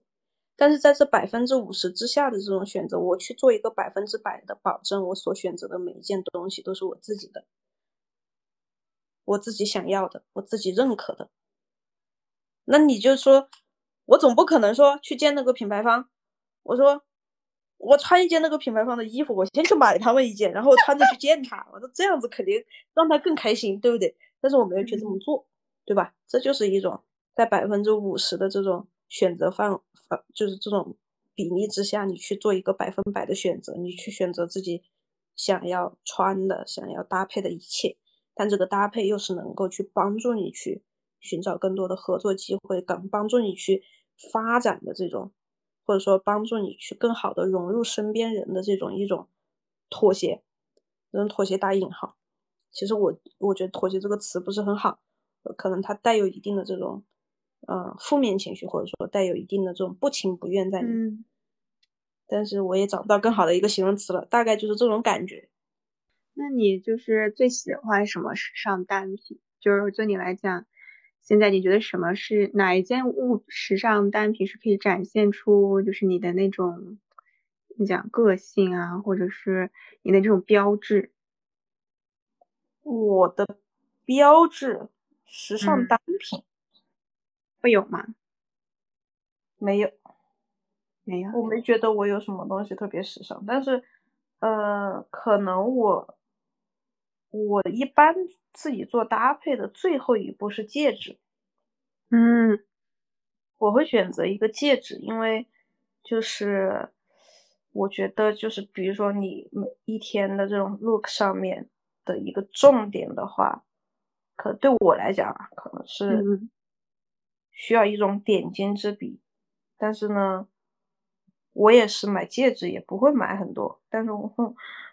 但是在这百分之五十之下的这种选择，我去做一个百分之百的保证，我所选择的每一件东西都是我自己的。我自己想要的，我自己认可的，那你就说，我总不可能说去见那个品牌方，我说我穿一件那个品牌方的衣服，我先去买他们一件，然后我穿着去见他，我说这样子肯定让他更开心，对不对？但是我没有去这么做，对吧？这就是一种在百分之五十的这种选择范，呃，就是这种比例之下，你去做一个百分百的选择，你去选择自己想要穿的、想要搭配的一切。但这个搭配又是能够去帮助你去寻找更多的合作机会，更帮助你去发展的这种，或者说帮助你去更好的融入身边人的这种一种妥协，这种妥协打引号。其实我我觉得妥协这个词不是很好，可能它带有一定的这种呃负面情绪，或者说带有一定的这种不情不愿在里面。但是我也找不到更好的一个形容词了，大概就是这种感觉。那你就是最喜欢什么时尚单品？就是对你来讲，现在你觉得什么是哪一件物时尚单品是可以展现出就是你的那种你讲个性啊，或者是你的这种标志？我的标志时尚单品会有吗？没有，没有。我没觉得我有什么东西特别时尚，但是呃，可能我。我一般自己做搭配的最后一步是戒指，嗯，我会选择一个戒指，因为就是我觉得就是比如说你每一天的这种 look 上面的一个重点的话，可对我来讲啊，可能是需要一种点睛之笔。但是呢，我也是买戒指也不会买很多。但是我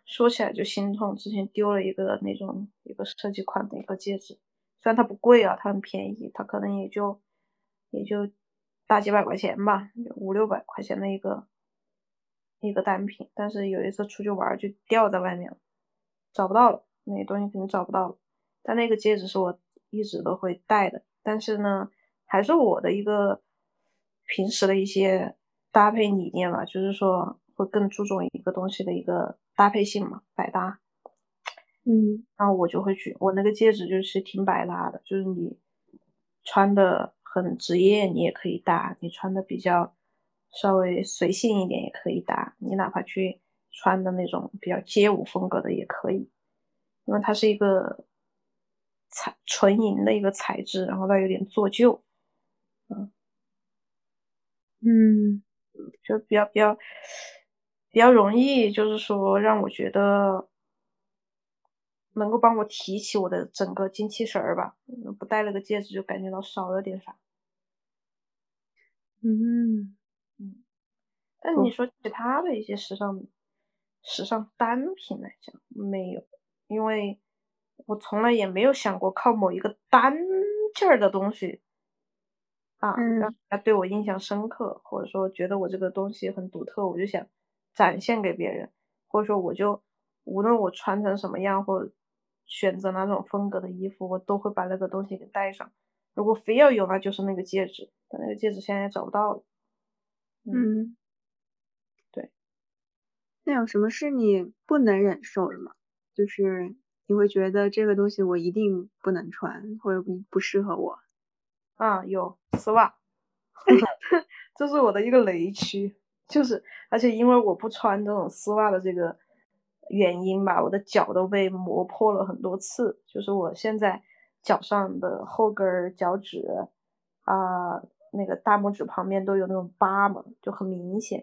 说起来就心痛，之前丢了一个那种一个设计款的一个戒指，虽然它不贵啊，它很便宜，它可能也就也就大几百块钱吧，五六百块钱的一个一个单品。但是有一次出去玩就掉在外面了，找不到了，那东西肯定找不到了。但那个戒指是我一直都会戴的，但是呢，还是我的一个。平时的一些搭配理念嘛，就是说会更注重一个东西的一个搭配性嘛，百搭。嗯，然后我就会去，我那个戒指就是挺百搭的，就是你穿的很职业，你也可以搭；你穿的比较稍微随性一点也可以搭。你哪怕去穿的那种比较街舞风格的也可以，因为它是一个材纯银的一个材质，然后它有点做旧，嗯。嗯，就比较比较比较容易，就是说让我觉得能够帮我提起我的整个精气神儿吧。不戴了个戒指，就感觉到少了点啥。嗯嗯，但你说其他的一些时尚时尚单品来讲，没有，因为我从来也没有想过靠某一个单件儿的东西。啊，让他对我印象深刻，或者说觉得我这个东西很独特，我就想展现给别人，或者说我就无论我穿成什么样，或选择哪种风格的衣服，我都会把那个东西给戴上。如果非要有，那就是那个戒指，但那个戒指现在也找不到了。嗯，对。那有什么是你不能忍受的吗？就是你会觉得这个东西我一定不能穿，或者不不适合我。啊，有丝袜，这是我的一个雷区，就是而且因为我不穿这种丝袜的这个原因吧，我的脚都被磨破了很多次，就是我现在脚上的后跟脚趾啊，那个大拇指旁边都有那种疤嘛，就很明显，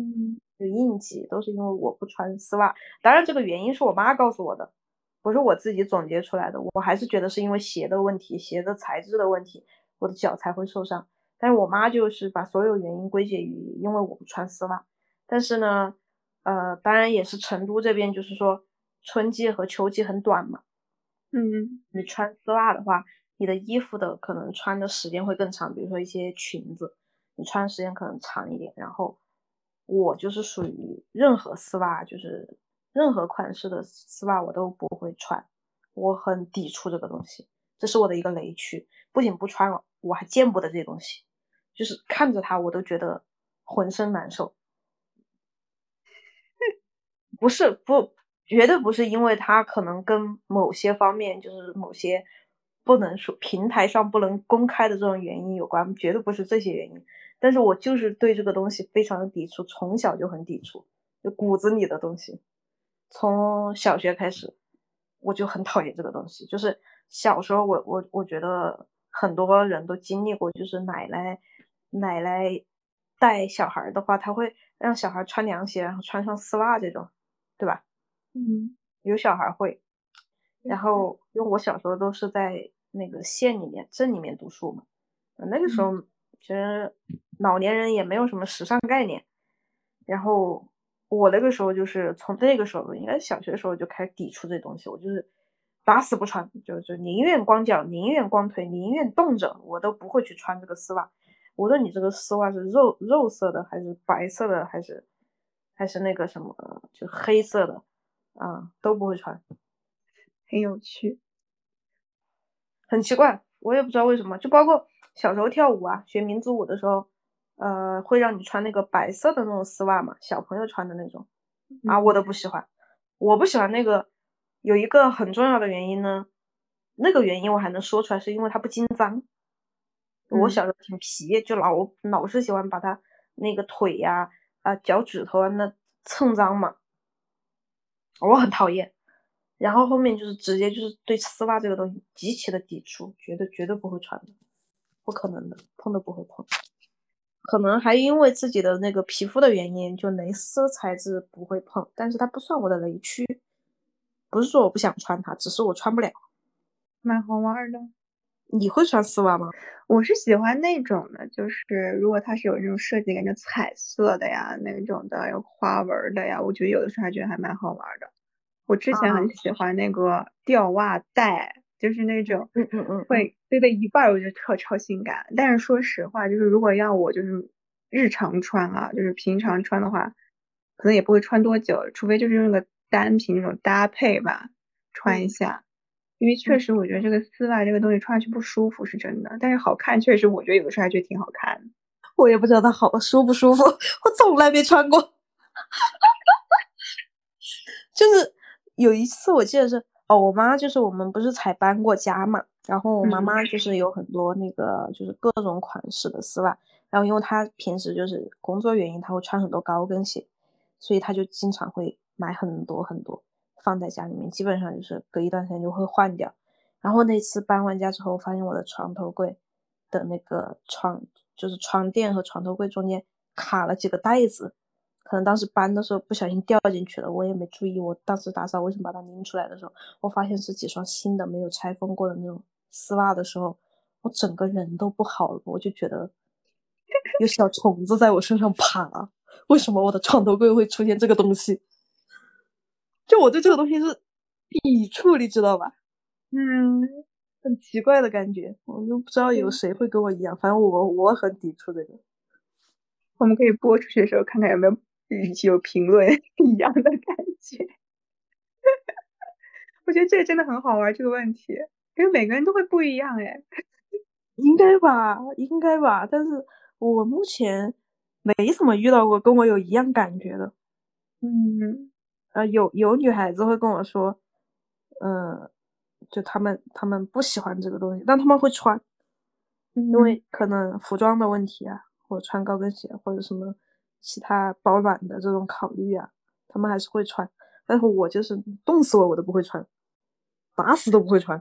有印记，都是因为我不穿丝袜。当然，这个原因是我妈告诉我的，不是我自己总结出来的，我还是觉得是因为鞋的问题，鞋的材质的问题。我的脚才会受伤，但是我妈就是把所有原因归结于因为我不穿丝袜。但是呢，呃，当然也是成都这边就是说春季和秋季很短嘛，嗯，你穿丝袜的话，你的衣服的可能穿的时间会更长，比如说一些裙子，你穿时间可能长一点。然后我就是属于任何丝袜，就是任何款式的丝袜我都不会穿，我很抵触这个东西，这是我的一个雷区。不仅不穿了，我还见不得这些东西，就是看着它我都觉得浑身难受。不是不，绝对不是因为它可能跟某些方面，就是某些不能说平台上不能公开的这种原因有关，绝对不是这些原因。但是我就是对这个东西非常的抵触，从小就很抵触，就骨子里的东西。从小学开始，我就很讨厌这个东西。就是小时候，我我我觉得。很多人都经历过，就是奶奶奶奶带小孩的话，她会让小孩穿凉鞋，然后穿上丝袜这种，对吧？嗯，有小孩会。然后，因为我小时候都是在那个县里面、镇里面读书嘛，那个时候其实老年人也没有什么时尚概念。然后我那个时候就是从那个时候，应该小学的时候就开始抵触这东西，我就是。打死不穿，就就宁愿光脚，宁愿光腿，宁愿冻着，我都不会去穿这个丝袜。无论你这个丝袜是肉肉色的，还是白色的，还是还是那个什么，就黑色的，啊，都不会穿。很有趣，很奇怪，我也不知道为什么。就包括小时候跳舞啊，学民族舞的时候，呃，会让你穿那个白色的那种丝袜嘛，小朋友穿的那种，啊，我都不喜欢，我不喜欢那个。有一个很重要的原因呢，那个原因我还能说出来，是因为它不经脏。我小时候挺皮，就老老是喜欢把它那个腿呀、啊脚趾头啊那蹭脏嘛，我很讨厌。然后后面就是直接就是对丝袜这个东西极其的抵触，绝对绝对不会穿的，不可能的，碰都不会碰。可能还因为自己的那个皮肤的原因，就蕾丝材质不会碰，但是它不算我的雷区。不是说我不想穿它，只是我穿不了。蛮好玩的。你会穿丝袜吗？我是喜欢那种的，就是如果它是有那种设计感，就彩色的呀，那种的有花纹的呀，我觉得有的时候还觉得还蛮好玩的。我之前很喜欢那个吊袜带，就是那种嗯嗯嗯，会堆在一半，我觉得特超性感。但是说实话，就是如果要我就是日常穿啊，就是平常穿的话，可能也不会穿多久，除非就是用个单品那种搭配吧，穿一下。因为确实，我觉得这个丝袜这个东西穿上去不舒服是真的，但是好看确实，我觉得有的时候还觉得挺好看。我也不知道它好舒不舒服，我从来没穿过。就是有一次我记得是哦，我妈就是我们不是才搬过家嘛，然后我妈妈就是有很多那个就是各种款式的丝袜，然后因为她平时就是工作原因，她会穿很多高跟鞋，所以她就经常会买很多很多。放在家里面，基本上就是隔一段时间就会换掉。然后那次搬完家之后，发现我的床头柜的那个床，就是床垫和床头柜中间卡了几个袋子，可能当时搬的时候不小心掉进去了，我也没注意。我当时打扫卫生把它拎出来的时候，我发现是几双新的没有拆封过的那种丝袜的时候，我整个人都不好了，我就觉得有小虫子在我身上爬。为什么我的床头柜会出现这个东西？就我对这个东西是抵触，你知道吧？嗯，很奇怪的感觉，我都不知道有谁会跟我一样。反正我我很抵触这个。我们可以播出去的时候看看有没有有评论 一样的感觉。我觉得这个真的很好玩，这个问题，因为每个人都会不一样哎。应该吧，应该吧，但是我目前没怎么遇到过跟我有一样感觉的。嗯。呃，有有女孩子会跟我说，嗯，就他们他们不喜欢这个东西，但他们会穿，因为可能服装的问题啊，或者穿高跟鞋或者什么其他保暖的这种考虑啊，他们还是会穿。但是我就是冻死我我都不会穿，打死都不会穿。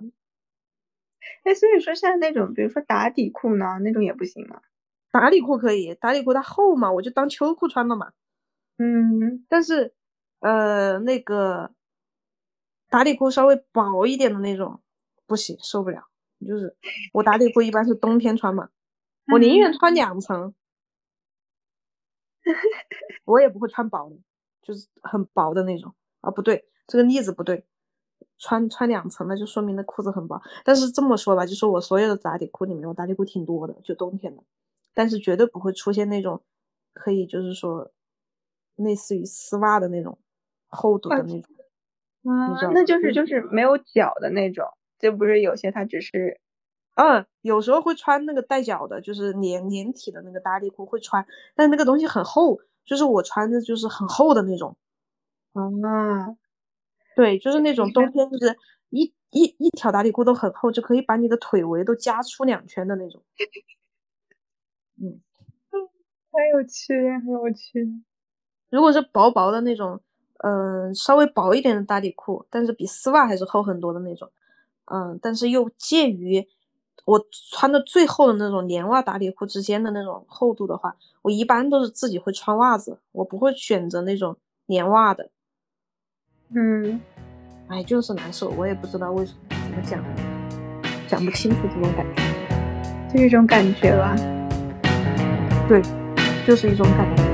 哎，所以说像那种，比如说打底裤呢，那种也不行吗？打底裤可以，打底裤它厚嘛，我就当秋裤穿了嘛。嗯，但是。呃，那个打底裤稍微薄一点的那种不行，受不了。就是我打底裤一般是冬天穿嘛，我宁愿穿两层，我也不会穿薄的，就是很薄的那种。啊，不对，这个例子不对，穿穿两层那就说明那裤子很薄。但是这么说吧，就是我所有的打底裤里面，我打底裤挺多的，就冬天的，但是绝对不会出现那种可以就是说类似于丝袜的那种。厚度的那种，啊，那就是就是没有脚的那种，就不是有些它只是，嗯，有时候会穿那个带脚的，就是连连体的那个打底裤会穿，但那个东西很厚，就是我穿的就是很厚的那种，啊，对，就是那种冬天就是一一一条打底裤都很厚，就可以把你的腿围都加出两圈的那种，嗯，很有趣，很有趣，如果是薄薄的那种。嗯，稍微薄一点的打底裤，但是比丝袜还是厚很多的那种。嗯，但是又介于我穿的最厚的那种连袜打底裤之间的那种厚度的话，我一般都是自己会穿袜子，我不会选择那种连袜的。嗯，哎，就是难受，我也不知道为什么，怎么讲，讲不清楚这种感觉，就一种感觉吧。对，就是一种感觉。